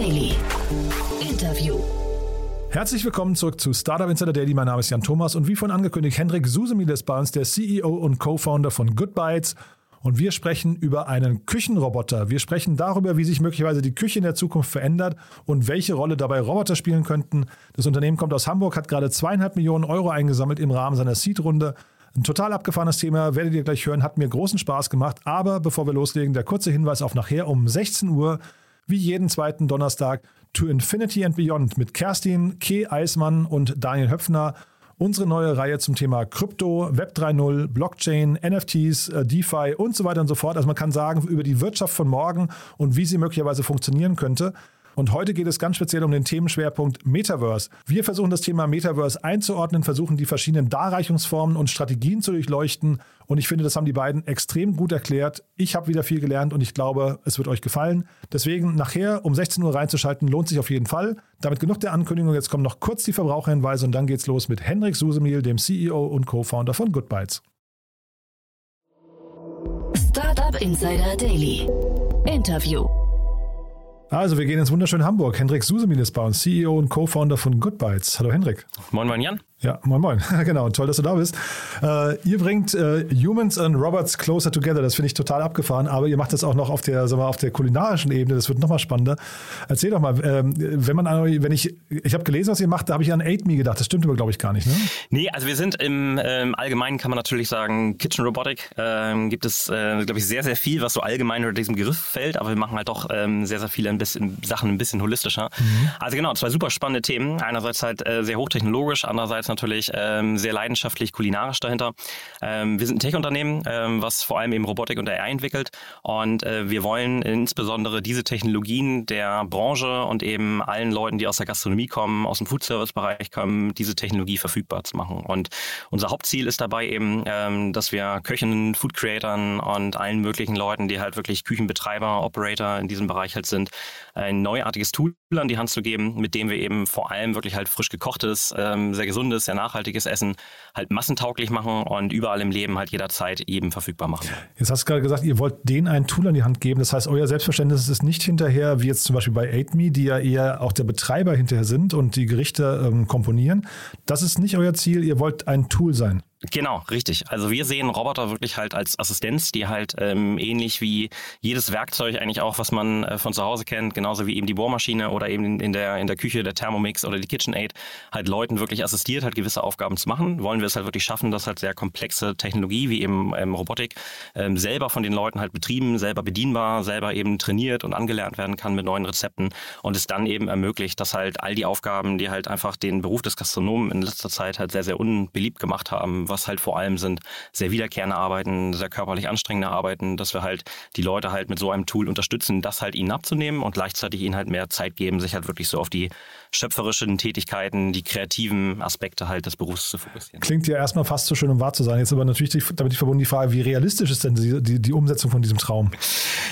Daily. Interview. Herzlich willkommen zurück zu Startup Insider Daily. Mein Name ist Jan Thomas und wie vorhin angekündigt, Hendrik Susemil ist bei uns, der CEO und Co-Founder von Goodbytes. Und wir sprechen über einen Küchenroboter. Wir sprechen darüber, wie sich möglicherweise die Küche in der Zukunft verändert und welche Rolle dabei Roboter spielen könnten. Das Unternehmen kommt aus Hamburg, hat gerade zweieinhalb Millionen Euro eingesammelt im Rahmen seiner Seed-Runde. Ein total abgefahrenes Thema, werdet ihr gleich hören, hat mir großen Spaß gemacht. Aber bevor wir loslegen, der kurze Hinweis auf nachher um 16 Uhr, wie jeden zweiten Donnerstag, To Infinity and Beyond mit Kerstin, K. Eismann und Daniel Höpfner. Unsere neue Reihe zum Thema Krypto, Web 3.0, Blockchain, NFTs, äh, DeFi und so weiter und so fort. Also man kann sagen, über die Wirtschaft von morgen und wie sie möglicherweise funktionieren könnte. Und heute geht es ganz speziell um den Themenschwerpunkt Metaverse. Wir versuchen das Thema Metaverse einzuordnen, versuchen die verschiedenen Darreichungsformen und Strategien zu durchleuchten. Und ich finde, das haben die beiden extrem gut erklärt. Ich habe wieder viel gelernt und ich glaube, es wird euch gefallen. Deswegen nachher um 16 Uhr reinzuschalten, lohnt sich auf jeden Fall. Damit genug der Ankündigung. Jetzt kommen noch kurz die Verbraucherhinweise und dann geht's los mit Hendrik Susemil, dem CEO und Co-Founder von Goodbytes. Startup Insider Daily. Interview. Also, wir gehen ins wunderschöne Hamburg. Hendrik Susemil ist bei uns, CEO und Co-Founder von Goodbytes. Hallo Hendrik. Moin, moin Jan. Ja, moin moin. genau, toll, dass du da bist. Äh, ihr bringt äh, Humans and Robots closer together. Das finde ich total abgefahren. Aber ihr macht das auch noch auf der, sagen wir, auf der kulinarischen Ebene. Das wird noch mal spannender. Erzähl doch mal, ähm, wenn man, wenn ich, ich habe gelesen, was ihr macht, da habe ich an Aid Me gedacht. Das stimmt aber, glaube ich, gar nicht. Ne? Nee, also wir sind im ähm, Allgemeinen, kann man natürlich sagen, Kitchen Robotic. Ähm, gibt es, äh, glaube ich, sehr, sehr viel, was so allgemein unter diesem Begriff fällt. Aber wir machen halt doch ähm, sehr, sehr viele ein bisschen, Sachen ein bisschen holistischer. Mhm. Also genau, zwei super spannende Themen. Einerseits halt äh, sehr hochtechnologisch, andererseits natürlich ähm, sehr leidenschaftlich kulinarisch dahinter. Ähm, wir sind ein Tech-Unternehmen, ähm, was vor allem eben Robotik und AI entwickelt und äh, wir wollen insbesondere diese Technologien der Branche und eben allen Leuten, die aus der Gastronomie kommen, aus dem Food-Service-Bereich kommen, diese Technologie verfügbar zu machen. Und unser Hauptziel ist dabei eben, ähm, dass wir Köchinnen, Food-Creatern und allen möglichen Leuten, die halt wirklich Küchenbetreiber, Operator in diesem Bereich halt sind, ein neuartiges Tool an die Hand zu geben, mit dem wir eben vor allem wirklich halt frisch gekochtes, ähm, sehr gesundes, sehr nachhaltiges Essen halt massentauglich machen und überall im Leben halt jederzeit eben verfügbar machen. Jetzt hast du gerade gesagt, ihr wollt denen ein Tool an die Hand geben. Das heißt, euer Selbstverständnis ist nicht hinterher, wie jetzt zum Beispiel bei AidMe, die ja eher auch der Betreiber hinterher sind und die Gerichte ähm, komponieren. Das ist nicht euer Ziel, ihr wollt ein Tool sein. Genau, richtig. Also wir sehen Roboter wirklich halt als Assistenz, die halt ähm, ähnlich wie jedes Werkzeug eigentlich auch, was man äh, von zu Hause kennt, genauso wie eben die Bohrmaschine oder eben in der, in der Küche der Thermomix oder die KitchenAid, halt Leuten wirklich assistiert, halt gewisse Aufgaben zu machen. Wollen wir es halt wirklich schaffen, dass halt sehr komplexe Technologie wie eben ähm, Robotik ähm, selber von den Leuten halt betrieben, selber bedienbar, selber eben trainiert und angelernt werden kann mit neuen Rezepten und es dann eben ermöglicht, dass halt all die Aufgaben, die halt einfach den Beruf des Gastronomen in letzter Zeit halt sehr, sehr unbeliebt gemacht haben, was halt vor allem sind sehr wiederkehrende Arbeiten, sehr körperlich anstrengende Arbeiten, dass wir halt die Leute halt mit so einem Tool unterstützen, das halt ihnen abzunehmen und gleichzeitig ihnen halt mehr Zeit geben, sich halt wirklich so auf die schöpferischen Tätigkeiten, die kreativen Aspekte halt des Berufs zu fokussieren. Klingt ja erstmal fast so schön, um wahr zu sein. Jetzt aber natürlich die, damit verbunden die Frage, wie realistisch ist denn die, die, die Umsetzung von diesem Traum?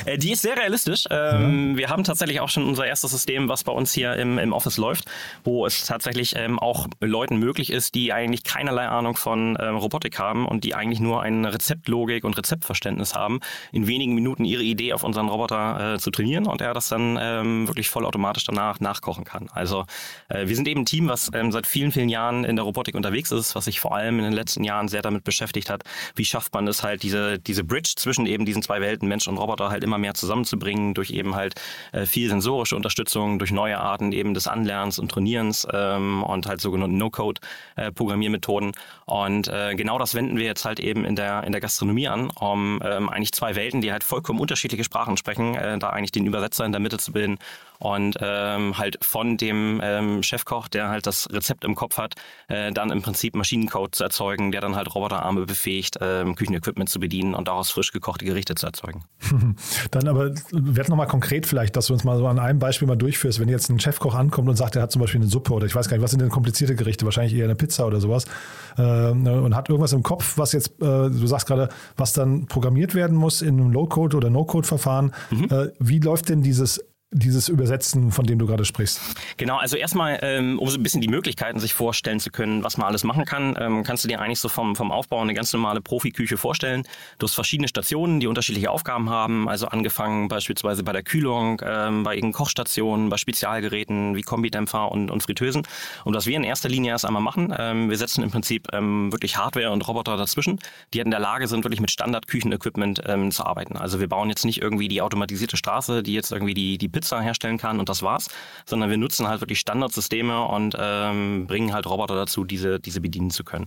Äh, die ist sehr realistisch. Ähm, ja. Wir haben tatsächlich auch schon unser erstes System, was bei uns hier im, im Office läuft, wo es tatsächlich ähm, auch Leuten möglich ist, die eigentlich keinerlei Ahnung von ähm, Robotik haben und die eigentlich nur eine Rezeptlogik und Rezeptverständnis haben, in wenigen Minuten ihre Idee auf unseren Roboter äh, zu trainieren und er das dann ähm, wirklich vollautomatisch danach nachkochen kann. Also äh, wir sind eben ein Team, was ähm, seit vielen, vielen Jahren in der Robotik unterwegs ist, was sich vor allem in den letzten Jahren sehr damit beschäftigt hat, wie schafft man es halt, diese, diese Bridge zwischen eben diesen zwei Welten, Mensch und Roboter, halt immer mehr zusammenzubringen durch eben halt äh, viel sensorische Unterstützung, durch neue Arten eben des Anlernens und Trainierens ähm, und halt sogenannte No-Code-Programmiermethoden. Äh, und äh, genau das wenden wir jetzt halt eben in der, in der Gastronomie an, um ähm, eigentlich zwei Welten, die halt vollkommen unterschiedliche Sprachen sprechen, äh, da eigentlich den Übersetzer in der Mitte zu bilden und ähm, halt von dem ähm, Chefkoch, der halt das Rezept im Kopf hat, äh, dann im Prinzip Maschinencode zu erzeugen, der dann halt Roboterarme befähigt, ähm, Küchenequipment zu bedienen und daraus frisch gekochte Gerichte zu erzeugen. dann aber werd nochmal konkret vielleicht, dass du uns mal so an einem Beispiel mal durchführst, wenn jetzt ein Chefkoch ankommt und sagt, er hat zum Beispiel eine Suppe oder ich weiß gar nicht, was sind denn komplizierte Gerichte, wahrscheinlich eher eine Pizza oder sowas äh, und hat irgendwas im Kopf, was jetzt, äh, du sagst gerade, was dann programmiert werden muss in einem Low-Code oder No-Code-Verfahren. Mhm. Äh, wie läuft denn dieses dieses Übersetzen, von dem du gerade sprichst? Genau, also erstmal, ähm, um so ein bisschen die Möglichkeiten sich vorstellen zu können, was man alles machen kann, ähm, kannst du dir eigentlich so vom, vom Aufbau eine ganz normale Profiküche vorstellen. Du hast verschiedene Stationen, die unterschiedliche Aufgaben haben, also angefangen beispielsweise bei der Kühlung, ähm, bei irgendeinen Kochstationen, bei Spezialgeräten wie Kombidämpfer und, und Fritteusen. Und was wir in erster Linie erst einmal machen, wir setzen im Prinzip wirklich Hardware und Roboter dazwischen, die in der Lage sind, wirklich mit Standard-Küchenequipment zu arbeiten. Also wir bauen jetzt nicht irgendwie die automatisierte Straße, die jetzt irgendwie die, die Pizza herstellen kann und das war's, sondern wir nutzen halt wirklich Standardsysteme und ähm, bringen halt Roboter dazu, diese, diese bedienen zu können.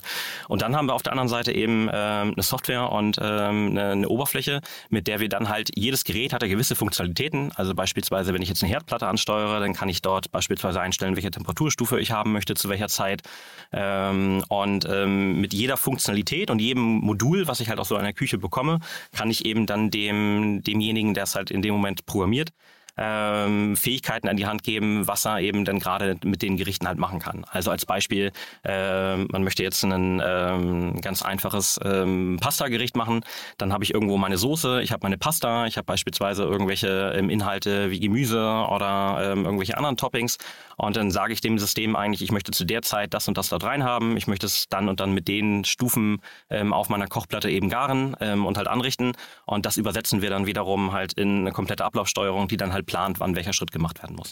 Und dann haben wir auf der anderen Seite eben ähm, eine Software und ähm, eine, eine Oberfläche, mit der wir dann halt, jedes Gerät hat ja gewisse Funktionalitäten. Also beispielsweise, wenn ich jetzt eine Herdplatte ansteuere, dann kann ich dort beispielsweise einstellen, welche Temperaturstufe ich haben möchte, zu welcher Zeit. Ähm, und ähm, mit jeder Funktionalität und jedem Modul, was ich halt auch so in der Küche bekomme, kann ich eben dann dem, demjenigen, der es halt in dem Moment programmiert, ähm, Fähigkeiten an die Hand geben, was er eben dann gerade mit den Gerichten halt machen kann. Also als Beispiel, äh, man möchte jetzt ein ähm, ganz einfaches ähm, Pasta-Gericht machen, dann habe ich irgendwo meine Soße, ich habe meine Pasta, ich habe beispielsweise irgendwelche ähm, Inhalte wie Gemüse oder ähm, irgendwelche anderen Toppings. Und dann sage ich dem System eigentlich, ich möchte zu der Zeit das und das dort rein haben, ich möchte es dann und dann mit den Stufen ähm, auf meiner Kochplatte eben garen ähm, und halt anrichten. Und das übersetzen wir dann wiederum halt in eine komplette Ablaufsteuerung, die dann halt plant, wann welcher Schritt gemacht werden muss.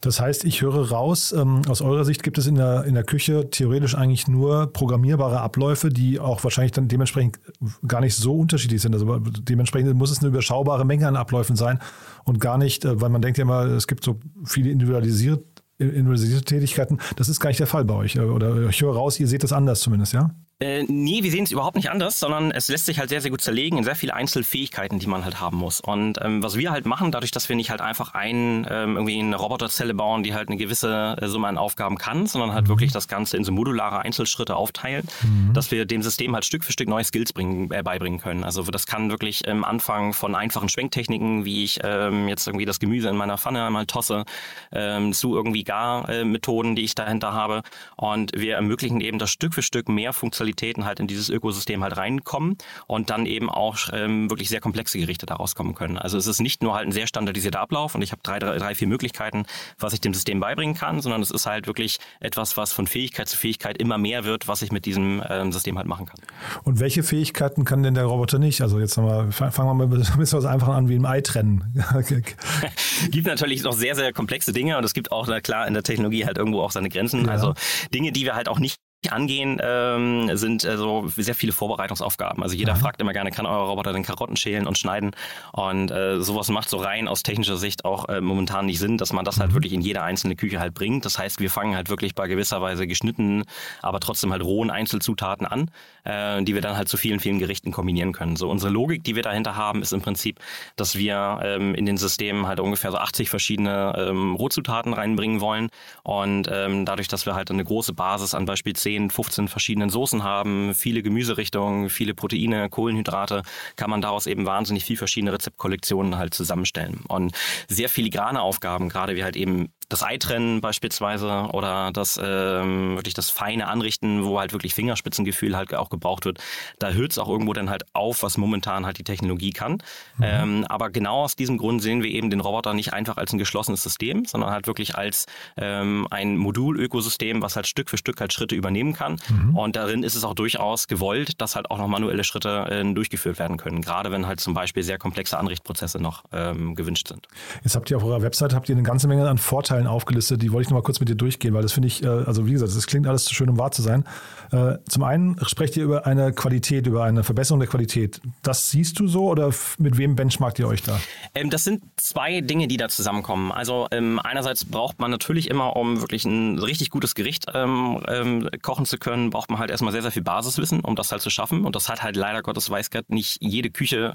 Das heißt, ich höre raus, ähm, aus eurer Sicht gibt es in der, in der Küche theoretisch eigentlich nur programmierbare Abläufe, die auch wahrscheinlich dann dementsprechend gar nicht so unterschiedlich sind. Also dementsprechend muss es eine überschaubare Menge an Abläufen sein und gar nicht, äh, weil man denkt ja immer, es gibt so viele individualisiert, individualisierte Tätigkeiten. Das ist gar nicht der Fall bei euch. Äh, oder ich höre raus, ihr seht das anders zumindest, ja? Äh, nee, wir sehen es überhaupt nicht anders, sondern es lässt sich halt sehr, sehr gut zerlegen in sehr viele Einzelfähigkeiten, die man halt haben muss. Und ähm, was wir halt machen, dadurch, dass wir nicht halt einfach ein, ähm, irgendwie eine Roboterzelle bauen, die halt eine gewisse äh, Summe an Aufgaben kann, sondern halt mhm. wirklich das Ganze in so modulare Einzelschritte aufteilen, mhm. dass wir dem System halt Stück für Stück neue Skills bringen, äh, beibringen können. Also das kann wirklich ähm, anfangen von einfachen Schwenktechniken, wie ich ähm, jetzt irgendwie das Gemüse in meiner Pfanne einmal tosse, ähm, zu irgendwie Gar-Methoden, die ich dahinter habe. Und wir ermöglichen eben, dass Stück für Stück mehr Funktionalität Spezialitäten halt in dieses Ökosystem halt reinkommen und dann eben auch ähm, wirklich sehr komplexe Gerichte daraus kommen können. Also es ist nicht nur halt ein sehr standardisierter Ablauf und ich habe drei, drei, drei, vier Möglichkeiten, was ich dem System beibringen kann, sondern es ist halt wirklich etwas, was von Fähigkeit zu Fähigkeit immer mehr wird, was ich mit diesem ähm, System halt machen kann. Und welche Fähigkeiten kann denn der Roboter nicht? Also jetzt nochmal, fangen wir mal ein bisschen was einfach an wie im Ei trennen. gibt natürlich noch sehr, sehr komplexe Dinge und es gibt auch, na klar, in der Technologie halt irgendwo auch seine Grenzen. Ja. Also Dinge, die wir halt auch nicht angehen, ähm, sind also sehr viele Vorbereitungsaufgaben. Also jeder mhm. fragt immer gerne, kann euer Roboter den Karotten schälen und schneiden? Und äh, sowas macht so rein aus technischer Sicht auch äh, momentan nicht Sinn, dass man das halt mhm. wirklich in jede einzelne Küche halt bringt. Das heißt, wir fangen halt wirklich bei gewisser Weise geschnittenen, aber trotzdem halt rohen Einzelzutaten an, äh, die wir dann halt zu vielen, vielen Gerichten kombinieren können. So unsere Logik, die wir dahinter haben, ist im Prinzip, dass wir ähm, in den Systemen halt ungefähr so 80 verschiedene ähm, Rohzutaten reinbringen wollen. Und ähm, dadurch, dass wir halt eine große Basis an beispielsweise 10, 15 verschiedenen Soßen haben, viele Gemüserichtungen, viele Proteine, Kohlenhydrate, kann man daraus eben wahnsinnig viel verschiedene Rezeptkollektionen halt zusammenstellen. Und sehr filigrane Aufgaben, gerade wie halt eben das Eitrennen beispielsweise oder das ähm, wirklich das feine Anrichten, wo halt wirklich Fingerspitzengefühl halt auch gebraucht wird, da hört es auch irgendwo dann halt auf, was momentan halt die Technologie kann. Mhm. Ähm, aber genau aus diesem Grund sehen wir eben den Roboter nicht einfach als ein geschlossenes System, sondern halt wirklich als ähm, ein Modulökosystem, was halt Stück für Stück halt Schritte übernehmen kann. Mhm. Und darin ist es auch durchaus gewollt, dass halt auch noch manuelle Schritte äh, durchgeführt werden können, gerade wenn halt zum Beispiel sehr komplexe Anrichtprozesse noch ähm, gewünscht sind. Jetzt habt ihr auf eurer Website habt ihr eine ganze Menge an Vorteilen Vorteilen aufgelistet, die wollte ich noch mal kurz mit dir durchgehen, weil das finde ich, äh, also wie gesagt, das klingt alles zu schön, um wahr zu sein. Äh, zum einen sprecht ihr über eine Qualität, über eine Verbesserung der Qualität. Das siehst du so oder mit wem benchmarkt ihr euch da? Ähm, das sind zwei Dinge, die da zusammenkommen. Also ähm, einerseits braucht man natürlich immer, um wirklich ein richtig gutes Gericht ähm, kochen zu können, braucht man halt erstmal sehr, sehr viel Basiswissen, um das halt zu schaffen. Und das hat halt leider Gottes weiß Gott nicht jede Küche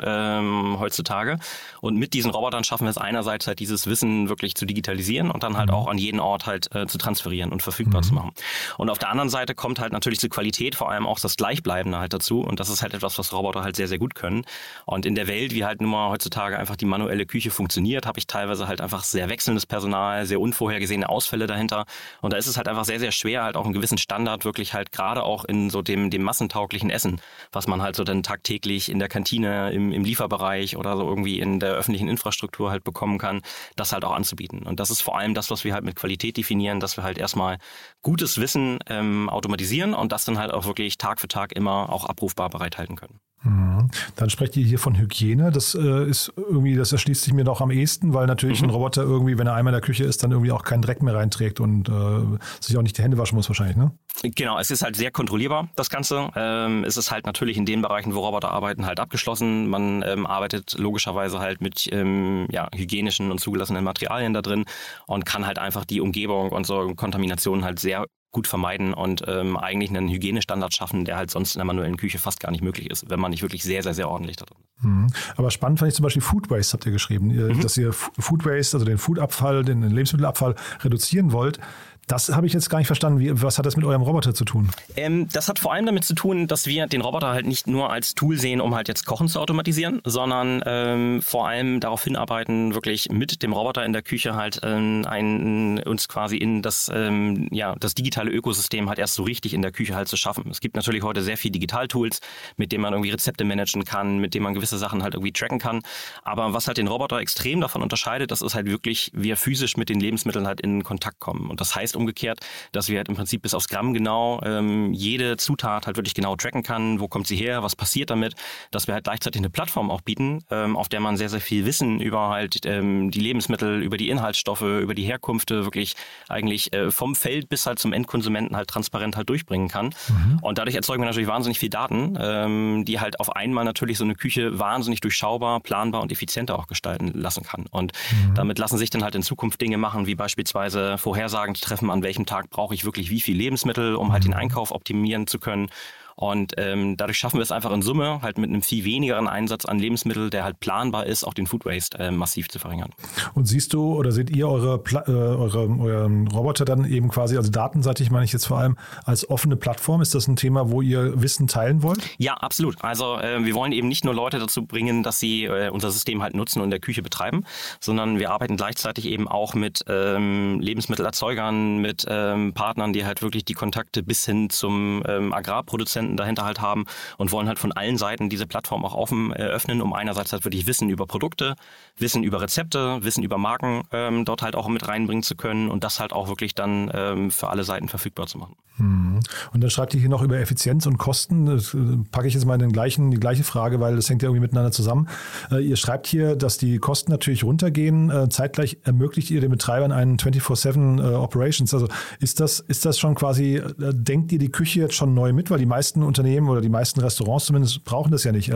heutzutage. Und mit diesen Robotern schaffen wir es einerseits halt dieses Wissen wirklich zu digitalisieren und dann dann halt mhm. auch an jeden Ort halt äh, zu transferieren und verfügbar mhm. zu machen. Und auf der anderen Seite kommt halt natürlich die Qualität, vor allem auch das Gleichbleibende halt dazu. Und das ist halt etwas, was Roboter halt sehr, sehr gut können. Und in der Welt, wie halt nun mal heutzutage einfach die manuelle Küche funktioniert, habe ich teilweise halt einfach sehr wechselndes Personal, sehr unvorhergesehene Ausfälle dahinter. Und da ist es halt einfach sehr, sehr schwer, halt auch einen gewissen Standard wirklich halt gerade auch in so dem, dem massentauglichen Essen, was man halt so dann tagtäglich in der Kantine, im, im Lieferbereich oder so irgendwie in der öffentlichen Infrastruktur halt bekommen kann, das halt auch anzubieten. Und das ist vor allem das, was wir halt mit Qualität definieren, dass wir halt erstmal gutes Wissen ähm, automatisieren und das dann halt auch wirklich Tag für Tag immer auch abrufbar bereithalten können. Mhm. Dann sprecht ihr hier von Hygiene. Das äh, ist irgendwie, das erschließt sich mir doch am ehesten, weil natürlich mhm. ein Roboter irgendwie, wenn er einmal in der Küche ist, dann irgendwie auch keinen Dreck mehr reinträgt und äh, sich auch nicht die Hände waschen muss wahrscheinlich, ne? Genau, es ist halt sehr kontrollierbar, das Ganze. Ähm, es ist halt natürlich in den Bereichen, wo Roboter arbeiten, halt abgeschlossen. Man ähm, arbeitet logischerweise halt mit ähm, ja, hygienischen und zugelassenen Materialien da drin und kann halt einfach die Umgebung und so Kontaminationen halt sehr gut vermeiden und ähm, eigentlich einen Hygienestandard schaffen, der halt sonst in der manuellen Küche fast gar nicht möglich ist, wenn man nicht wirklich sehr, sehr, sehr ordentlich da drin ist. Mhm. Aber spannend fand ich zum Beispiel Food Waste, habt ihr geschrieben, mhm. dass ihr Food Waste, also den Foodabfall, den Lebensmittelabfall reduzieren wollt. Das habe ich jetzt gar nicht verstanden. Wie, was hat das mit eurem Roboter zu tun? Ähm, das hat vor allem damit zu tun, dass wir den Roboter halt nicht nur als Tool sehen, um halt jetzt Kochen zu automatisieren, sondern ähm, vor allem darauf hinarbeiten, wirklich mit dem Roboter in der Küche halt ähm, ein, uns quasi in das, ähm, ja, das digitale Ökosystem halt erst so richtig in der Küche halt zu schaffen. Es gibt natürlich heute sehr viele Digitaltools, mit denen man irgendwie Rezepte managen kann, mit denen man gewisse Sachen halt irgendwie tracken kann. Aber was halt den Roboter extrem davon unterscheidet, das ist halt wirklich, wir physisch mit den Lebensmitteln halt in Kontakt kommen. Und das heißt, heißt umgekehrt, dass wir halt im Prinzip bis aufs Gramm genau ähm, jede Zutat halt wirklich genau tracken kann, wo kommt sie her, was passiert damit, dass wir halt gleichzeitig eine Plattform auch bieten, ähm, auf der man sehr, sehr viel Wissen über halt ähm, die Lebensmittel, über die Inhaltsstoffe, über die Herkünfte wirklich eigentlich äh, vom Feld bis halt zum Endkonsumenten halt transparent halt durchbringen kann. Mhm. Und dadurch erzeugen wir natürlich wahnsinnig viel Daten, ähm, die halt auf einmal natürlich so eine Küche wahnsinnig durchschaubar, planbar und effizienter auch gestalten lassen kann. Und mhm. damit lassen sich dann halt in Zukunft Dinge machen, wie beispielsweise Vorhersagen treffen, treffen, an welchem Tag brauche ich wirklich wie viel Lebensmittel, um halt den mhm. Einkauf optimieren zu können und ähm, dadurch schaffen wir es einfach in Summe, halt mit einem viel wenigeren Einsatz an Lebensmitteln, der halt planbar ist, auch den Food Waste äh, massiv zu verringern. Und siehst du oder seht ihr eure, äh, eure euren Roboter dann eben quasi, also datenseitig meine ich jetzt vor allem, als offene Plattform? Ist das ein Thema, wo ihr Wissen teilen wollt? Ja, absolut. Also äh, wir wollen eben nicht nur Leute dazu bringen, dass sie äh, unser System halt nutzen und in der Küche betreiben, sondern wir arbeiten gleichzeitig eben auch mit ähm, Lebensmittelerzeugern, mit ähm, Partnern, die halt wirklich die Kontakte bis hin zum ähm, Agrarproduzenten Produzenten dahinter halt haben und wollen halt von allen Seiten diese Plattform auch offen eröffnen, um einerseits halt wirklich Wissen über Produkte, Wissen über Rezepte, Wissen über Marken ähm, dort halt auch mit reinbringen zu können und das halt auch wirklich dann ähm, für alle Seiten verfügbar zu machen. Hm. Und dann schreibt ihr hier noch über Effizienz und Kosten. Das äh, packe ich jetzt mal in den gleichen, die gleiche Frage, weil das hängt ja irgendwie miteinander zusammen. Äh, ihr schreibt hier, dass die Kosten natürlich runtergehen. Äh, zeitgleich ermöglicht ihr den Betreibern einen 24-7 Operations. Also ist das, ist das schon quasi, denkt ihr die Küche jetzt schon neu mit? Weil die meisten Unternehmen oder die meisten Restaurants zumindest brauchen das ja nicht.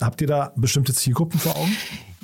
Habt ihr da bestimmte Zielgruppen vor Augen?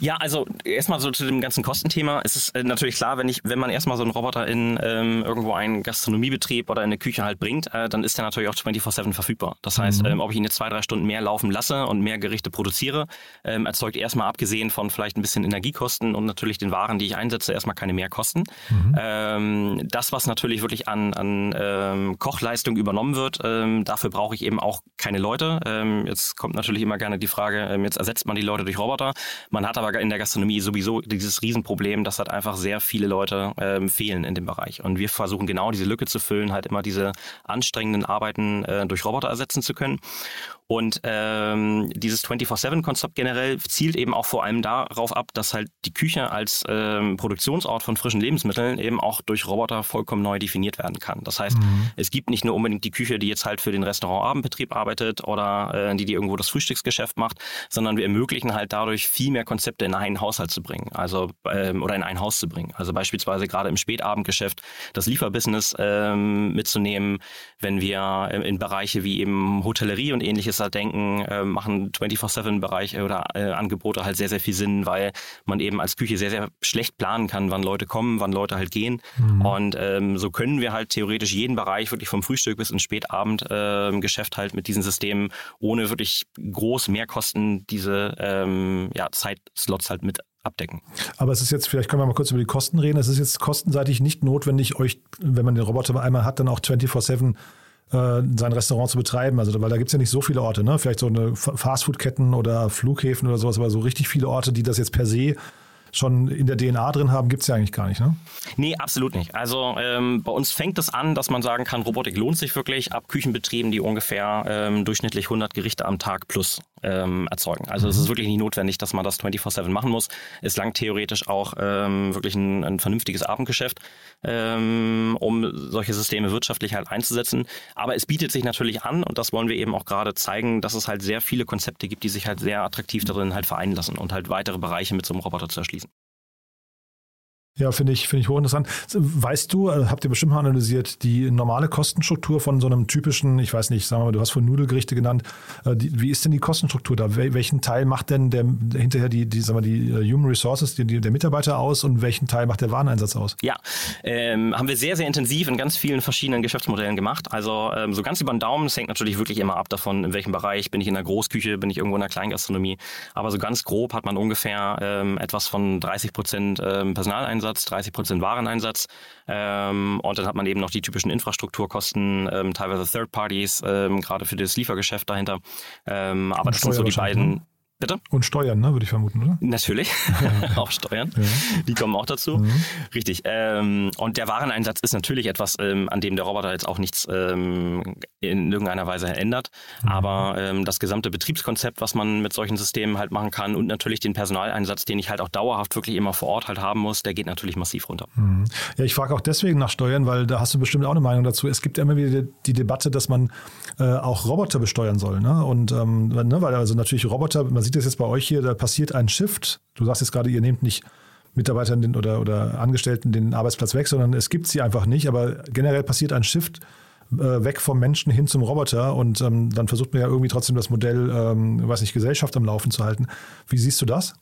Ja, also erstmal so zu dem ganzen Kostenthema ist es äh, natürlich klar, wenn ich, wenn man erstmal so einen Roboter in ähm, irgendwo einen Gastronomiebetrieb oder in eine Küche halt bringt, äh, dann ist der natürlich auch 24-7 verfügbar. Das heißt, mhm. ähm, ob ich ihn jetzt zwei, drei Stunden mehr laufen lasse und mehr Gerichte produziere, ähm, erzeugt erstmal abgesehen von vielleicht ein bisschen Energiekosten und natürlich den Waren, die ich einsetze, erstmal keine Mehrkosten. Mhm. Ähm, das, was natürlich wirklich an, an ähm, Kochleistung übernommen wird, ähm, dafür brauche ich eben auch keine Leute. Ähm, jetzt kommt natürlich immer gerne die Frage, ähm, jetzt ersetzt man die Leute durch Roboter. Man hat aber in der Gastronomie sowieso dieses Riesenproblem, dass halt einfach sehr viele Leute ähm, fehlen in dem Bereich. Und wir versuchen genau diese Lücke zu füllen, halt immer diese anstrengenden Arbeiten äh, durch Roboter ersetzen zu können. Und ähm, dieses 24-7-Konzept generell zielt eben auch vor allem darauf ab, dass halt die Küche als ähm, Produktionsort von frischen Lebensmitteln eben auch durch Roboter vollkommen neu definiert werden kann. Das heißt, mhm. es gibt nicht nur unbedingt die Küche, die jetzt halt für den Restaurant-Abendbetrieb arbeitet oder äh, die, die irgendwo das Frühstücksgeschäft macht, sondern wir ermöglichen halt dadurch viel mehr Konzepte in einen Haushalt zu bringen, also ähm, oder in ein Haus zu bringen. Also beispielsweise gerade im Spätabendgeschäft das Lieferbusiness ähm, mitzunehmen, wenn wir in, in Bereiche wie eben Hotellerie und ähnliches halt denken, äh, machen 24-7-Bereiche oder äh, Angebote halt sehr, sehr viel Sinn, weil man eben als Küche sehr, sehr schlecht planen kann, wann Leute kommen, wann Leute halt gehen. Mhm. Und ähm, so können wir halt theoretisch jeden Bereich wirklich vom Frühstück bis ins Spätabendgeschäft äh, halt mit diesen Systemen ohne wirklich groß Mehrkosten diese ähm, ja, Zeitslots halt mit abdecken. Aber es ist jetzt, vielleicht können wir mal kurz über die Kosten reden. Es ist jetzt kostenseitig nicht notwendig, euch, wenn man den Roboter einmal hat, dann auch 24-7 äh, sein Restaurant zu betreiben. Also, weil da gibt es ja nicht so viele Orte, ne? Vielleicht so eine Fastfood-Ketten oder Flughäfen oder sowas, aber so richtig viele Orte, die das jetzt per se schon in der DNA drin haben, gibt es ja eigentlich gar nicht, ne? Nee, absolut nicht. Also ähm, bei uns fängt es an, dass man sagen kann, Robotik lohnt sich wirklich ab Küchenbetrieben, die ungefähr ähm, durchschnittlich 100 Gerichte am Tag plus ähm, erzeugen. Also es ist mhm. wirklich nicht notwendig, dass man das 24-7 machen muss. Es langt theoretisch auch ähm, wirklich ein, ein vernünftiges Abendgeschäft, ähm, um solche Systeme wirtschaftlich halt einzusetzen. Aber es bietet sich natürlich an, und das wollen wir eben auch gerade zeigen, dass es halt sehr viele Konzepte gibt, die sich halt sehr attraktiv darin halt vereinen lassen und halt weitere Bereiche mit so einem Roboter zu erschließen. Ja, finde ich, finde ich hochinteressant. Weißt du, äh, habt ihr bestimmt mal analysiert, die normale Kostenstruktur von so einem typischen, ich weiß nicht, sagen wir mal, du hast von Nudelgerichte genannt, äh, die, wie ist denn die Kostenstruktur da? Welchen Teil macht denn der, hinterher die, die, sagen wir, die äh, Human Resources, die, die, der Mitarbeiter aus und welchen Teil macht der Wareneinsatz aus? Ja, ähm, haben wir sehr, sehr intensiv in ganz vielen verschiedenen Geschäftsmodellen gemacht. Also ähm, so ganz über den Daumen, es hängt natürlich wirklich immer ab davon, in welchem Bereich, bin ich in der Großküche, bin ich irgendwo in der Kleingastronomie. Aber so ganz grob hat man ungefähr ähm, etwas von 30 Prozent ähm, Personaleinsatz Wareneinsatz, 30 Prozent Wareneinsatz. Ähm, und dann hat man eben noch die typischen Infrastrukturkosten, ähm, teilweise Third Parties, ähm, gerade für das Liefergeschäft dahinter. Ähm, aber das sind so die beiden. Bitte? Und Steuern, ne, würde ich vermuten, oder? Natürlich. auch Steuern. Ja. Die kommen auch dazu. Mhm. Richtig. Ähm, und der Wareneinsatz ist natürlich etwas, ähm, an dem der Roboter jetzt auch nichts ähm, in irgendeiner Weise ändert. Mhm. Aber ähm, das gesamte Betriebskonzept, was man mit solchen Systemen halt machen kann und natürlich den Personaleinsatz, den ich halt auch dauerhaft wirklich immer vor Ort halt haben muss, der geht natürlich massiv runter. Mhm. Ja, ich frage auch deswegen nach Steuern, weil da hast du bestimmt auch eine Meinung dazu. Es gibt ja immer wieder die Debatte, dass man äh, auch Roboter besteuern soll. Ne? Und ähm, ne, weil also natürlich Roboter, man sieht sieht das jetzt bei euch hier, da passiert ein Shift. Du sagst jetzt gerade, ihr nehmt nicht Mitarbeitern oder, oder Angestellten den Arbeitsplatz weg, sondern es gibt sie einfach nicht. Aber generell passiert ein Shift äh, weg vom Menschen hin zum Roboter und ähm, dann versucht man ja irgendwie trotzdem das Modell, ähm, weiß nicht, Gesellschaft am Laufen zu halten. Wie siehst du das?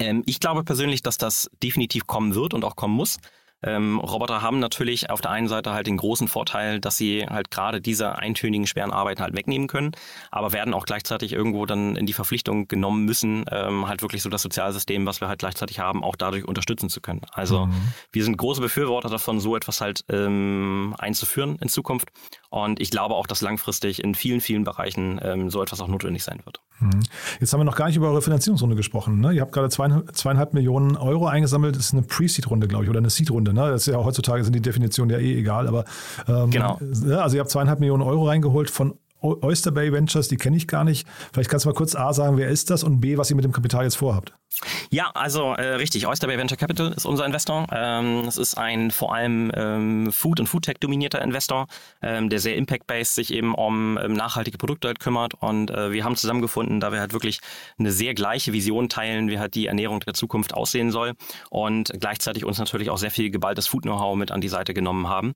Ähm, ich glaube persönlich, dass das definitiv kommen wird und auch kommen muss. Ähm, Roboter haben natürlich auf der einen Seite halt den großen Vorteil, dass sie halt gerade diese eintönigen, schweren Arbeiten halt wegnehmen können, aber werden auch gleichzeitig irgendwo dann in die Verpflichtung genommen müssen, ähm, halt wirklich so das Sozialsystem, was wir halt gleichzeitig haben, auch dadurch unterstützen zu können. Also mhm. wir sind große Befürworter davon, so etwas halt ähm, einzuführen in Zukunft. Und ich glaube auch, dass langfristig in vielen, vielen Bereichen ähm, so etwas auch notwendig sein wird. Mhm. Jetzt haben wir noch gar nicht über eure Finanzierungsrunde gesprochen. Ne? Ihr habt gerade zweieinhalb Millionen Euro eingesammelt. Das ist eine Pre-Seed-Runde, glaube ich, oder eine Seed-Runde. Ne? Das ist ja heutzutage sind die Definitionen ja eh egal. Aber ähm, genau. also ihr habt zweieinhalb Millionen Euro reingeholt von Oyster Bay Ventures, die kenne ich gar nicht. Vielleicht kannst du mal kurz A sagen, wer ist das und B, was ihr mit dem Kapital jetzt vorhabt. Ja, also äh, richtig. Oyster Bay Venture Capital ist unser Investor. Ähm, es ist ein vor allem ähm, Food- und Foodtech dominierter Investor, ähm, der sehr impact-based sich eben um ähm, nachhaltige Produkte halt kümmert. Und äh, wir haben zusammengefunden, da wir halt wirklich eine sehr gleiche Vision teilen, wie halt die Ernährung der Zukunft aussehen soll und gleichzeitig uns natürlich auch sehr viel geballtes Food-Know-how mit an die Seite genommen haben.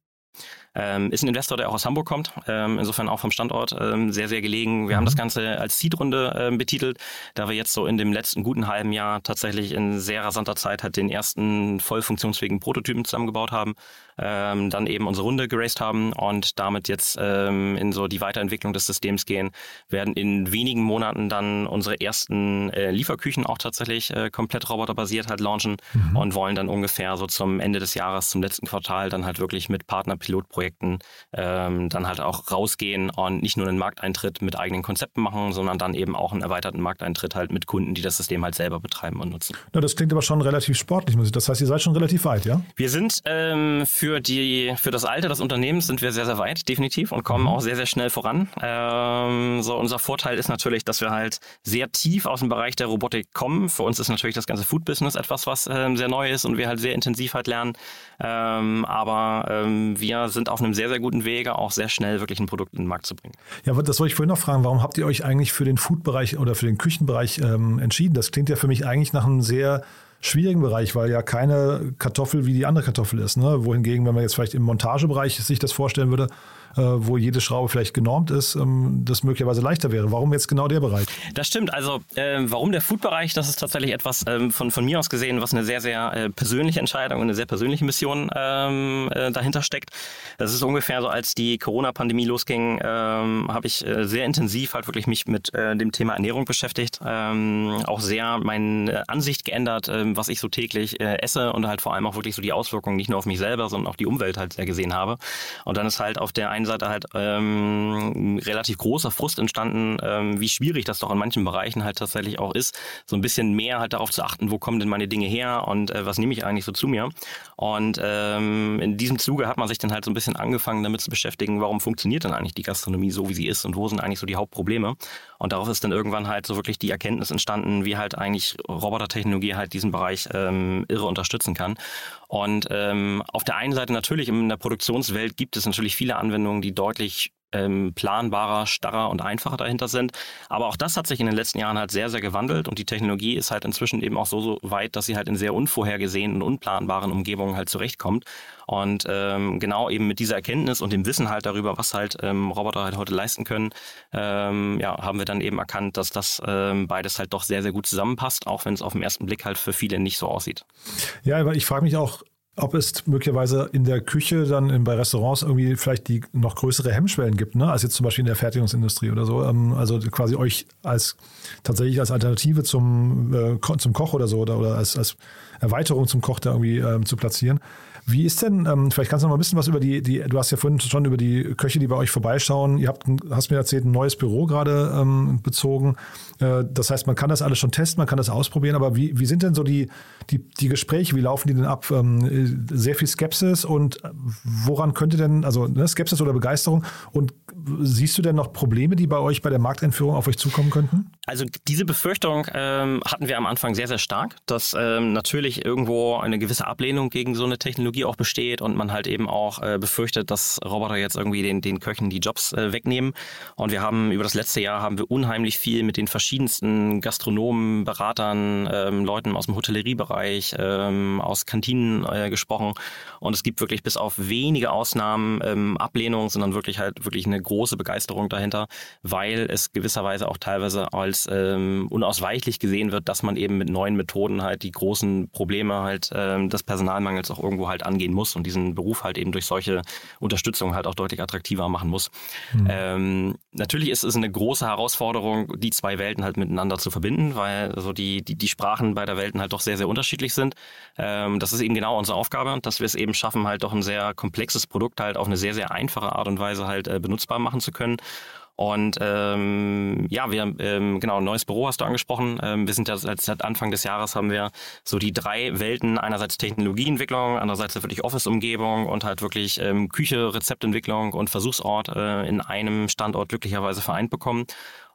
Ähm, ist ein Investor, der auch aus Hamburg kommt, ähm, insofern auch vom Standort ähm, sehr, sehr gelegen. Wir mhm. haben das Ganze als Seed-Runde ähm, betitelt, da wir jetzt so in dem letzten guten halben Jahr tatsächlich in sehr rasanter Zeit halt den ersten voll funktionsfähigen Prototypen zusammengebaut haben, ähm, dann eben unsere Runde geraced haben und damit jetzt ähm, in so die Weiterentwicklung des Systems gehen, werden in wenigen Monaten dann unsere ersten äh, Lieferküchen auch tatsächlich äh, komplett roboterbasiert halt launchen mhm. und wollen dann ungefähr so zum Ende des Jahres, zum letzten Quartal dann halt wirklich mit Partnerpilotprojekten Projekten ähm, dann halt auch rausgehen und nicht nur einen Markteintritt mit eigenen Konzepten machen, sondern dann eben auch einen erweiterten Markteintritt halt mit Kunden, die das System halt selber betreiben und nutzen. Ja, das klingt aber schon relativ sportlich. Das heißt, ihr seid schon relativ weit, ja? Wir sind ähm, für, die, für das Alter des Unternehmens sind wir sehr, sehr weit, definitiv, und kommen mhm. auch sehr, sehr schnell voran. Ähm, so unser Vorteil ist natürlich, dass wir halt sehr tief aus dem Bereich der Robotik kommen. Für uns ist natürlich das ganze Food-Business etwas, was ähm, sehr neu ist und wir halt sehr intensiv halt lernen. Ähm, aber ähm, wir sind auf einem sehr, sehr guten Wege, auch sehr schnell wirklich ein Produkt in den Markt zu bringen. Ja, das wollte ich vorhin noch fragen. Warum habt ihr euch eigentlich für den Food-Bereich oder für den Küchenbereich ähm, entschieden? Das klingt ja für mich eigentlich nach einem sehr schwierigen Bereich, weil ja keine Kartoffel wie die andere Kartoffel ist. Ne? Wohingegen, wenn man jetzt vielleicht im Montagebereich sich das vorstellen würde, wo jede Schraube vielleicht genormt ist, ähm, das möglicherweise leichter wäre. Warum jetzt genau der Bereich? Das stimmt. Also äh, warum der Food-Bereich, das ist tatsächlich etwas ähm, von, von mir aus gesehen, was eine sehr, sehr äh, persönliche Entscheidung und eine sehr persönliche Mission ähm, äh, dahinter steckt. Das ist ungefähr so, als die Corona-Pandemie losging, habe ich äh, sehr intensiv halt wirklich mich mit äh, dem Thema Ernährung beschäftigt. Auch sehr meine Ansicht geändert, was ich so täglich äh, esse und halt vor allem auch wirklich so die Auswirkungen nicht nur auf mich selber, sondern auch die Umwelt halt sehr gesehen habe. Und dann ist halt auf der einen Seite halt ähm, relativ großer Frust entstanden, ähm, wie schwierig das doch in manchen Bereichen halt tatsächlich auch ist, so ein bisschen mehr halt darauf zu achten, wo kommen denn meine Dinge her und äh, was nehme ich eigentlich so zu mir. Und ähm, in diesem Zuge hat man sich dann halt so ein bisschen angefangen damit zu beschäftigen, warum funktioniert denn eigentlich die Gastronomie so, wie sie ist und wo sind eigentlich so die Hauptprobleme. Und darauf ist dann irgendwann halt so wirklich die Erkenntnis entstanden, wie halt eigentlich Robotertechnologie halt diesen Bereich ähm, irre unterstützen kann. Und ähm, auf der einen Seite natürlich in der Produktionswelt gibt es natürlich viele Anwendungen, die deutlich ähm, planbarer, starrer und einfacher dahinter sind. Aber auch das hat sich in den letzten Jahren halt sehr, sehr gewandelt und die Technologie ist halt inzwischen eben auch so, so weit, dass sie halt in sehr unvorhergesehenen unplanbaren Umgebungen halt zurechtkommt. Und ähm, genau eben mit dieser Erkenntnis und dem Wissen halt darüber, was halt ähm, Roboter halt heute leisten können, ähm, ja, haben wir dann eben erkannt, dass das ähm, beides halt doch sehr, sehr gut zusammenpasst, auch wenn es auf den ersten Blick halt für viele nicht so aussieht. Ja, aber ich frage mich auch, ob es möglicherweise in der Küche dann bei Restaurants irgendwie vielleicht die noch größere Hemmschwellen gibt, ne? als jetzt zum Beispiel in der Fertigungsindustrie oder so. Ähm, also quasi euch als tatsächlich als Alternative zum, äh, zum Koch oder so oder, oder als, als Erweiterung zum Koch da irgendwie ähm, zu platzieren. Wie ist denn, ähm, vielleicht kannst du noch mal ein bisschen was über die, die, du hast ja vorhin schon über die Köche, die bei euch vorbeischauen. Ihr habt, hast mir erzählt, ein neues Büro gerade ähm, bezogen. Äh, das heißt, man kann das alles schon testen, man kann das ausprobieren, aber wie, wie sind denn so die, die, die Gespräche, wie laufen die denn ab? Ähm, sehr viel Skepsis und woran könnte denn, also ne, Skepsis oder Begeisterung und siehst du denn noch Probleme, die bei euch bei der Markteinführung auf euch zukommen könnten? Also diese Befürchtung ähm, hatten wir am Anfang sehr, sehr stark, dass ähm, natürlich irgendwo eine gewisse Ablehnung gegen so eine Technologie auch besteht und man halt eben auch äh, befürchtet, dass Roboter jetzt irgendwie den, den Köchen die Jobs äh, wegnehmen. Und wir haben über das letzte Jahr haben wir unheimlich viel mit den verschiedensten Gastronomen, Beratern, ähm, Leuten aus dem Hotelleriebereich, ähm, aus Kantinen äh, gesprochen. Und es gibt wirklich bis auf wenige Ausnahmen ähm, Ablehnung, sondern wirklich halt wirklich eine große Begeisterung dahinter, weil es gewisserweise auch teilweise als als ähm, unausweichlich gesehen wird, dass man eben mit neuen Methoden halt die großen Probleme halt ähm, des Personalmangels auch irgendwo halt angehen muss und diesen Beruf halt eben durch solche Unterstützung halt auch deutlich attraktiver machen muss. Mhm. Ähm, natürlich ist es eine große Herausforderung, die zwei Welten halt miteinander zu verbinden, weil so die, die, die Sprachen beider Welten halt doch sehr, sehr unterschiedlich sind. Ähm, das ist eben genau unsere Aufgabe, dass wir es eben schaffen, halt doch ein sehr komplexes Produkt halt auf eine sehr, sehr einfache Art und Weise halt äh, benutzbar machen zu können. Und ähm, ja, wir ähm, genau neues Büro hast du angesprochen. Ähm, wir sind ja seit, seit Anfang des Jahres haben wir so die drei Welten einerseits Technologieentwicklung, andererseits wirklich Office-Umgebung und halt wirklich ähm, Küche, Rezeptentwicklung und Versuchsort äh, in einem Standort glücklicherweise vereint bekommen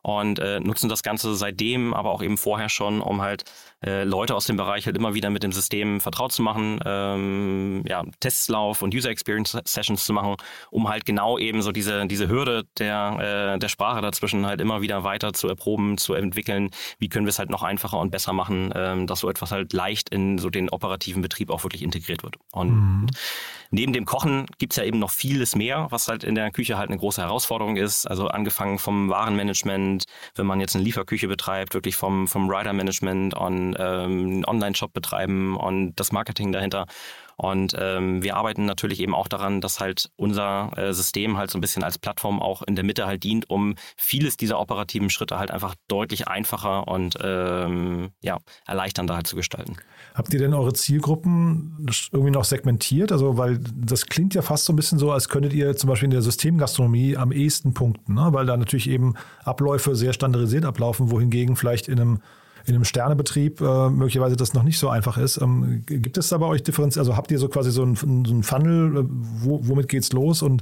und äh, nutzen das Ganze seitdem, aber auch eben vorher schon, um halt äh, Leute aus dem Bereich halt immer wieder mit dem System vertraut zu machen, ähm, ja, Testslauf und User Experience Sessions zu machen, um halt genau eben so diese, diese Hürde der, äh, der Sprache dazwischen halt immer wieder weiter zu erproben, zu entwickeln. Wie können wir es halt noch einfacher und besser machen, ähm, dass so etwas halt leicht in so den operativen Betrieb auch wirklich integriert wird. Und mhm. Neben dem Kochen gibt's ja eben noch vieles mehr, was halt in der Küche halt eine große Herausforderung ist. Also angefangen vom Warenmanagement, wenn man jetzt eine Lieferküche betreibt, wirklich vom, vom Rider-Management und ähm, Online-Shop betreiben und das Marketing dahinter. Und ähm, wir arbeiten natürlich eben auch daran, dass halt unser äh, System halt so ein bisschen als Plattform auch in der Mitte halt dient, um vieles dieser operativen Schritte halt einfach deutlich einfacher und ähm, ja, erleichternder halt zu gestalten. Habt ihr denn eure Zielgruppen irgendwie noch segmentiert? Also, weil das klingt ja fast so ein bisschen so, als könntet ihr zum Beispiel in der Systemgastronomie am ehesten punkten, ne? weil da natürlich eben Abläufe sehr standardisiert ablaufen, wohingegen vielleicht in einem in einem Sternebetrieb äh, möglicherweise das noch nicht so einfach ist. Ähm, gibt es da bei euch Differenz? Also habt ihr so quasi so einen so Funnel, äh, wo, womit geht's los und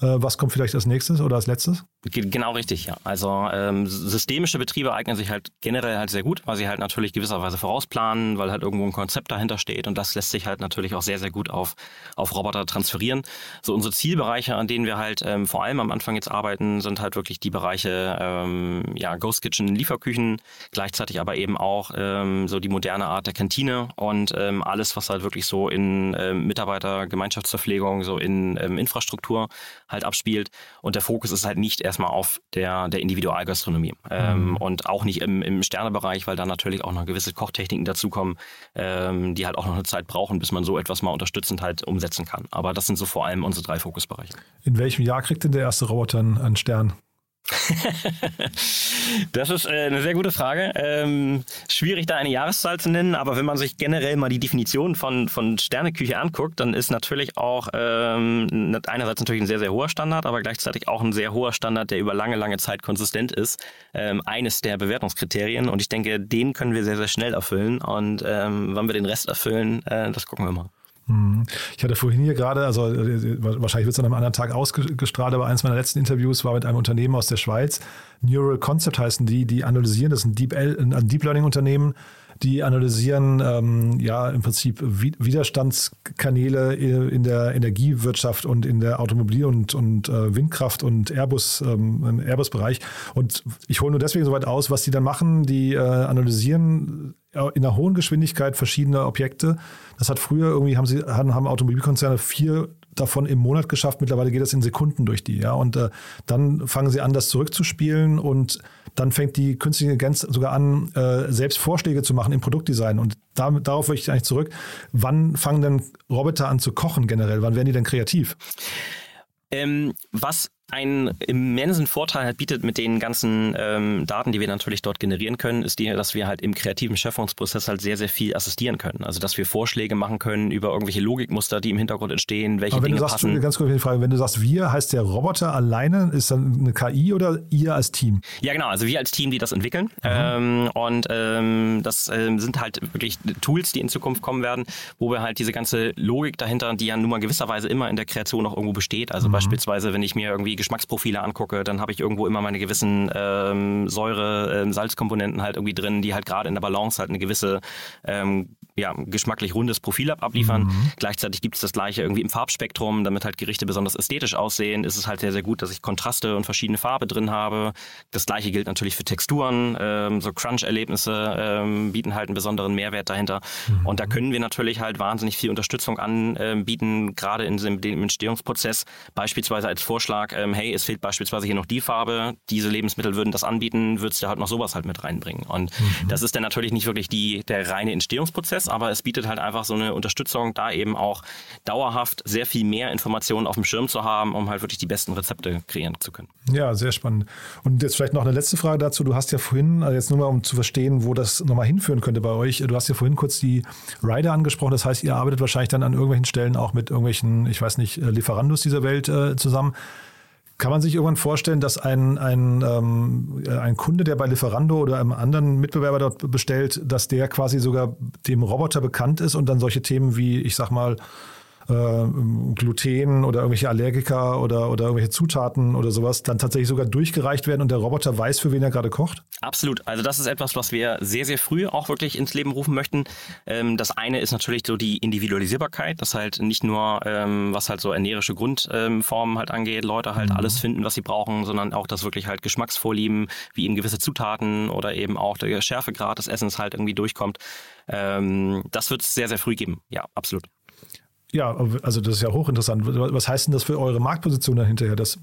äh, was kommt vielleicht als nächstes oder als letztes? Genau richtig, ja. Also ähm, systemische Betriebe eignen sich halt generell halt sehr gut, weil sie halt natürlich gewisserweise vorausplanen, weil halt irgendwo ein Konzept dahinter steht und das lässt sich halt natürlich auch sehr, sehr gut auf, auf Roboter transferieren. So unsere Zielbereiche, an denen wir halt ähm, vor allem am Anfang jetzt arbeiten, sind halt wirklich die Bereiche ähm, ja, Ghost Kitchen, Lieferküchen, gleichzeitig aber eben auch ähm, so die moderne Art der Kantine und ähm, alles, was halt wirklich so in ähm, Mitarbeiter-Gemeinschaftsverpflegung, so in ähm, Infrastruktur halt abspielt. Und der Fokus ist halt nicht erstmal auf der, der Individualgastronomie ähm, mhm. und auch nicht im, im Sternebereich, weil da natürlich auch noch gewisse Kochtechniken dazukommen, ähm, die halt auch noch eine Zeit brauchen, bis man so etwas mal unterstützend halt umsetzen kann. Aber das sind so vor allem unsere drei Fokusbereiche. In welchem Jahr kriegt denn der erste Roboter einen Stern? das ist äh, eine sehr gute Frage. Ähm, schwierig da eine Jahreszahl zu nennen, aber wenn man sich generell mal die Definition von, von Sterneküche anguckt, dann ist natürlich auch ähm, einerseits natürlich ein sehr, sehr hoher Standard, aber gleichzeitig auch ein sehr hoher Standard, der über lange, lange Zeit konsistent ist, ähm, eines der Bewertungskriterien. Und ich denke, den können wir sehr, sehr schnell erfüllen. Und ähm, wann wir den Rest erfüllen, äh, das gucken wir mal. Mhm. Ich hatte vorhin hier gerade, also äh, wahrscheinlich wird es an einem anderen Tag ausgestrahlt, aber eines meiner letzten Interviews war mit einem Unternehmen aus der Schweiz. Neural Concept heißen die, die analysieren, das ist ein Deep, ein Deep Learning Unternehmen, die analysieren ähm, ja im Prinzip Widerstandskanäle in der Energiewirtschaft und in der Automobil- und, und äh, Windkraft- und Airbus, ähm, Airbus-Bereich. Und ich hole nur deswegen so weit aus, was die dann machen. Die äh, analysieren in einer hohen Geschwindigkeit verschiedene Objekte. Das hat früher irgendwie, haben sie, haben, haben Automobilkonzerne vier davon im Monat geschafft. Mittlerweile geht das in Sekunden durch die, ja. Und äh, dann fangen sie an, das zurückzuspielen und dann fängt die künstliche Intelligenz sogar an, äh, selbst Vorschläge zu machen im Produktdesign. Und da, darauf möchte ich eigentlich zurück. Wann fangen denn Roboter an zu kochen generell? Wann werden die denn kreativ? Ähm, was einen immensen Vorteil halt bietet mit den ganzen ähm, Daten, die wir natürlich dort generieren können, ist die, dass wir halt im kreativen Schöpfungsprozess halt sehr, sehr viel assistieren können. Also dass wir Vorschläge machen können über irgendwelche Logikmuster, die im Hintergrund entstehen, welche Aber wenn Dinge du sagst, passen. Ganz kurz die Frage, wenn du sagst wir, heißt der Roboter alleine, ist dann eine KI oder ihr als Team? Ja genau, also wir als Team, die das entwickeln. Ähm, und ähm, das ähm, sind halt wirklich Tools, die in Zukunft kommen werden, wo wir halt diese ganze Logik dahinter, die ja nun mal gewisserweise immer in der Kreation noch irgendwo besteht. Also mhm. beispielsweise, wenn ich mir irgendwie Geschmacksprofile angucke, dann habe ich irgendwo immer meine gewissen ähm, Säure, ähm, Salzkomponenten halt irgendwie drin, die halt gerade in der Balance halt eine gewisse ähm, ja, geschmacklich rundes Profil abliefern. Mhm. Gleichzeitig gibt es das gleiche irgendwie im Farbspektrum, damit halt Gerichte besonders ästhetisch aussehen, ist es halt sehr, sehr gut, dass ich Kontraste und verschiedene Farbe drin habe. Das gleiche gilt natürlich für Texturen, ähm, so Crunch-Erlebnisse ähm, bieten halt einen besonderen Mehrwert dahinter. Mhm. Und da können wir natürlich halt wahnsinnig viel Unterstützung anbieten, gerade in dem Entstehungsprozess. Beispielsweise als Vorschlag, ähm, hey, es fehlt beispielsweise hier noch die Farbe, diese Lebensmittel würden das anbieten, würdest du halt noch sowas halt mit reinbringen. Und mhm. das ist dann natürlich nicht wirklich die, der reine Entstehungsprozess, aber es bietet halt einfach so eine Unterstützung, da eben auch dauerhaft sehr viel mehr Informationen auf dem Schirm zu haben, um halt wirklich die besten Rezepte kreieren zu können. Ja, sehr spannend. Und jetzt vielleicht noch eine letzte Frage dazu. Du hast ja vorhin, also jetzt nur mal um zu verstehen, wo das nochmal hinführen könnte bei euch, du hast ja vorhin kurz die Rider angesprochen. Das heißt, ihr arbeitet wahrscheinlich dann an irgendwelchen Stellen auch mit irgendwelchen, ich weiß nicht, Lieferandos dieser Welt äh, zusammen. Kann man sich irgendwann vorstellen, dass ein, ein, ähm, ein Kunde, der bei Lieferando oder einem anderen Mitbewerber dort bestellt, dass der quasi sogar dem Roboter bekannt ist und dann solche Themen wie, ich sag mal, äh, Gluten oder irgendwelche Allergiker oder, oder irgendwelche Zutaten oder sowas dann tatsächlich sogar durchgereicht werden und der Roboter weiß, für wen er gerade kocht? Absolut. Also das ist etwas, was wir sehr, sehr früh auch wirklich ins Leben rufen möchten. Ähm, das eine ist natürlich so die Individualisierbarkeit, dass halt nicht nur, ähm, was halt so ernährische Grundformen halt angeht, Leute halt mhm. alles finden, was sie brauchen, sondern auch, dass wirklich halt Geschmacksvorlieben, wie eben gewisse Zutaten oder eben auch der Schärfegrad des Essens halt irgendwie durchkommt. Ähm, das wird es sehr, sehr früh geben. Ja, absolut. Ja, also das ist ja hochinteressant. Was heißt denn das für eure Marktposition dann hinterher? Das,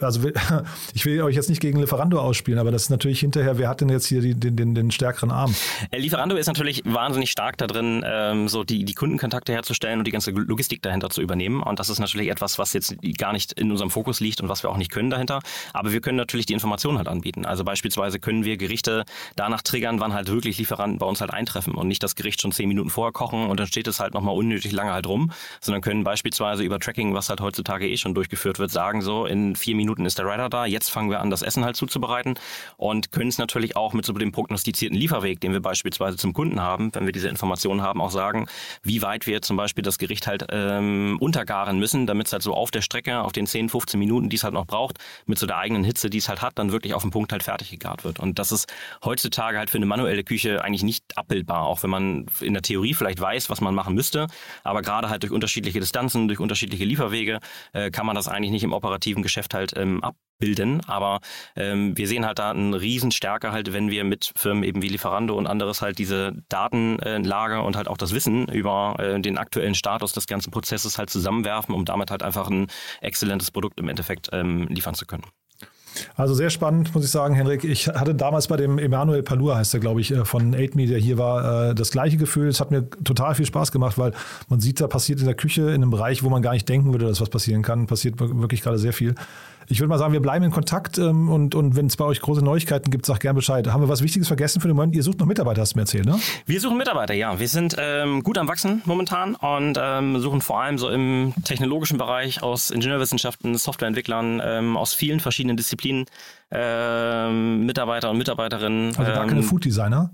also ich will euch jetzt nicht gegen Lieferando ausspielen, aber das ist natürlich hinterher, wer hat denn jetzt hier den, den, den stärkeren Arm? Äh, Lieferando ist natürlich wahnsinnig stark da drin, ähm, so die, die Kundenkontakte herzustellen und die ganze Logistik dahinter zu übernehmen. Und das ist natürlich etwas, was jetzt gar nicht in unserem Fokus liegt und was wir auch nicht können dahinter. Aber wir können natürlich die Informationen halt anbieten. Also beispielsweise können wir Gerichte danach triggern, wann halt wirklich Lieferanten bei uns halt eintreffen und nicht das Gericht schon zehn Minuten vorher kochen und dann steht es halt nochmal unnötig lange halt rum sondern können beispielsweise über Tracking, was halt heutzutage eh schon durchgeführt wird, sagen so, in vier Minuten ist der Rider da, jetzt fangen wir an, das Essen halt zuzubereiten und können es natürlich auch mit so dem prognostizierten Lieferweg, den wir beispielsweise zum Kunden haben, wenn wir diese Informationen haben, auch sagen, wie weit wir zum Beispiel das Gericht halt ähm, untergaren müssen, damit es halt so auf der Strecke, auf den 10, 15 Minuten, die es halt noch braucht, mit so der eigenen Hitze, die es halt hat, dann wirklich auf dem Punkt halt fertig gegart wird. Und das ist heutzutage halt für eine manuelle Küche eigentlich nicht abbildbar, auch wenn man in der Theorie vielleicht weiß, was man machen müsste, aber gerade halt durch unterschiedliche Distanzen, durch unterschiedliche Lieferwege äh, kann man das eigentlich nicht im operativen Geschäft halt ähm, abbilden. Aber ähm, wir sehen halt da eine Riesenstärke halt, wenn wir mit Firmen eben wie Lieferando und anderes halt diese Datenlage und halt auch das Wissen über äh, den aktuellen Status des ganzen Prozesses halt zusammenwerfen, um damit halt einfach ein exzellentes Produkt im Endeffekt ähm, liefern zu können. Also sehr spannend, muss ich sagen, Henrik. Ich hatte damals bei dem Emanuel Palur, heißt er, glaube ich, äh, von 8Me, der hier war, äh, das gleiche Gefühl. Es hat mir total viel Spaß gemacht, weil man sieht, da passiert in der Küche, in einem Bereich, wo man gar nicht denken würde, dass was passieren kann, passiert wirklich gerade sehr viel. Ich würde mal sagen, wir bleiben in Kontakt ähm, und, und wenn es bei euch große Neuigkeiten gibt, sag gerne Bescheid. Haben wir was Wichtiges vergessen für den Moment? Ihr sucht noch Mitarbeiter, hast du mir erzählt, ne? Wir suchen Mitarbeiter, ja. Wir sind ähm, gut am Wachsen momentan und ähm, suchen vor allem so im technologischen Bereich aus Ingenieurwissenschaften, Softwareentwicklern, ähm, aus vielen verschiedenen Disziplinen ähm, Mitarbeiter und Mitarbeiterinnen. Also gar keine ähm, Food Designer?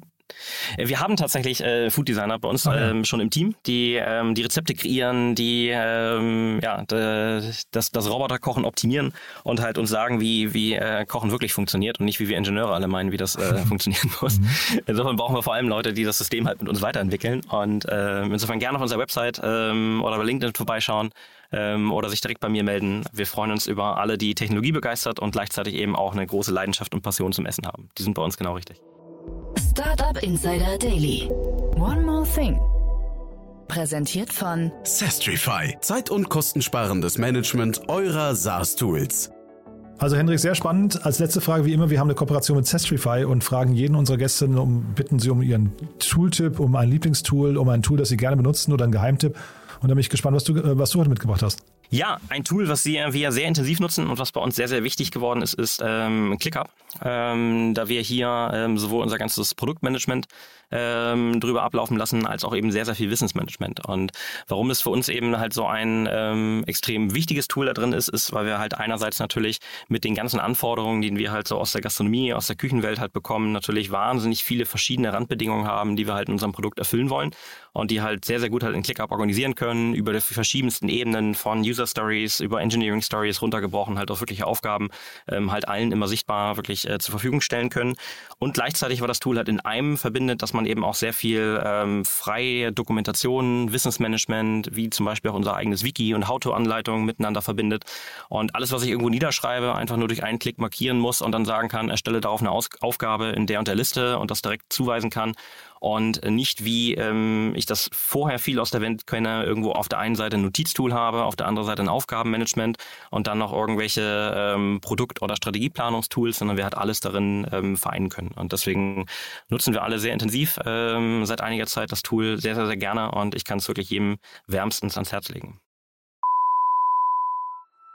Äh, wir haben tatsächlich äh, Food Designer bei uns okay. ähm, schon im Team, die ähm, die Rezepte kreieren, die ähm, ja, das, das Roboterkochen optimieren und halt uns sagen, wie, wie äh, Kochen wirklich funktioniert und nicht wie wir Ingenieure alle meinen, wie das äh, funktionieren muss. Mhm. Insofern brauchen wir vor allem Leute, die das System halt mit uns weiterentwickeln und äh, insofern gerne auf unserer Website ähm, oder bei LinkedIn vorbeischauen ähm, oder sich direkt bei mir melden. Wir freuen uns über alle, die Technologie begeistert und gleichzeitig eben auch eine große Leidenschaft und Passion zum Essen haben. Die sind bei uns genau richtig. Startup Insider Daily. One more thing. Präsentiert von Sestrify. Zeit- und kostensparendes Management eurer SaaS-Tools. Also Hendrik, sehr spannend. Als letzte Frage wie immer, wir haben eine Kooperation mit Sestrify und fragen jeden unserer Gäste, um, bitten sie um ihren Tooltip, um ein Lieblingstool, um ein Tool, das sie gerne benutzen oder einen Geheimtipp. Und da bin ich gespannt, was du, äh, was du heute mitgebracht hast. Ja, ein Tool, was wir, wir sehr intensiv nutzen und was bei uns sehr, sehr wichtig geworden ist, ist ähm, ClickUp. Ähm, da wir hier ähm, sowohl unser ganzes Produktmanagement ähm, drüber ablaufen lassen, als auch eben sehr, sehr viel Wissensmanagement. Und warum es für uns eben halt so ein ähm, extrem wichtiges Tool da drin ist, ist, weil wir halt einerseits natürlich mit den ganzen Anforderungen, die wir halt so aus der Gastronomie, aus der Küchenwelt halt bekommen, natürlich wahnsinnig viele verschiedene Randbedingungen haben, die wir halt in unserem Produkt erfüllen wollen und die halt sehr, sehr gut halt in ClickUp organisieren können, über die verschiedensten Ebenen von User Stories, über Engineering Stories runtergebrochen, halt auf wirkliche Aufgaben, ähm, halt allen immer sichtbar wirklich äh, zur Verfügung stellen können. Und gleichzeitig war das Tool halt in einem verbindet, dass man eben auch sehr viel ähm, freie Dokumentation, Wissensmanagement, wie zum Beispiel auch unser eigenes Wiki und How-to-Anleitungen miteinander verbindet. Und alles, was ich irgendwo niederschreibe, einfach nur durch einen Klick markieren muss und dann sagen kann, erstelle darauf eine Aus Aufgabe in der und der Liste und das direkt zuweisen kann und nicht wie ähm, ich das vorher viel aus der Welt kenne, irgendwo auf der einen Seite ein Notiztool habe, auf der anderen Seite ein Aufgabenmanagement und dann noch irgendwelche ähm, Produkt- oder Strategieplanungstools, sondern wir halt alles darin ähm, vereinen können. Und deswegen nutzen wir alle sehr intensiv ähm, seit einiger Zeit das Tool sehr, sehr, sehr gerne und ich kann es wirklich jedem wärmstens ans Herz legen.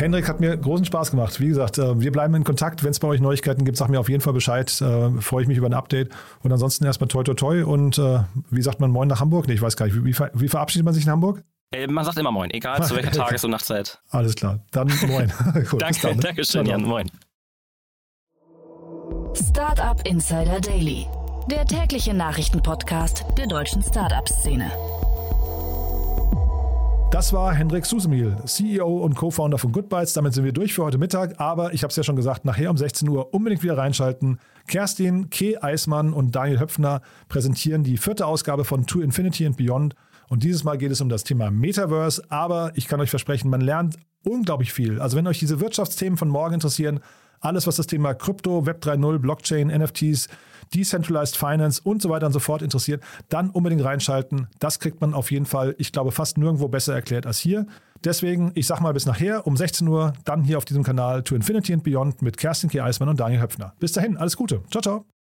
Hendrik hat mir großen Spaß gemacht. Wie gesagt, äh, wir bleiben in Kontakt. Wenn es bei euch Neuigkeiten gibt, sag mir auf jeden Fall Bescheid. Äh, freue ich mich über ein Update. Und ansonsten erstmal toi toi toi. Und äh, wie sagt man Moin nach Hamburg? Nee, ich weiß gar nicht. Wie, wie verabschiedet man sich in Hamburg? man sagt immer Moin, egal zu welcher Tages- und Nachtzeit. Alles klar. Dann Moin. Gut, Danke, dann, ne? Dankeschön, Jan. Moin. Startup Insider Daily, der tägliche Nachrichtenpodcast der deutschen Startup-Szene. Das war Hendrik Susemil, CEO und Co-Founder von Goodbytes. Damit sind wir durch für heute Mittag. Aber ich habe es ja schon gesagt, nachher um 16 Uhr unbedingt wieder reinschalten. Kerstin, K. Eismann und Daniel Höpfner präsentieren die vierte Ausgabe von To Infinity and Beyond. Und dieses Mal geht es um das Thema Metaverse. Aber ich kann euch versprechen, man lernt unglaublich viel. Also wenn euch diese Wirtschaftsthemen von morgen interessieren, alles was das Thema Krypto, Web 3.0, Blockchain, NFTs, Decentralized Finance und so weiter und so fort interessiert, dann unbedingt reinschalten. Das kriegt man auf jeden Fall, ich glaube, fast nirgendwo besser erklärt als hier. Deswegen, ich sag mal bis nachher um 16 Uhr, dann hier auf diesem Kanal To Infinity and Beyond mit Kerstin K. Eismann und Daniel Höpfner. Bis dahin, alles Gute. Ciao, ciao.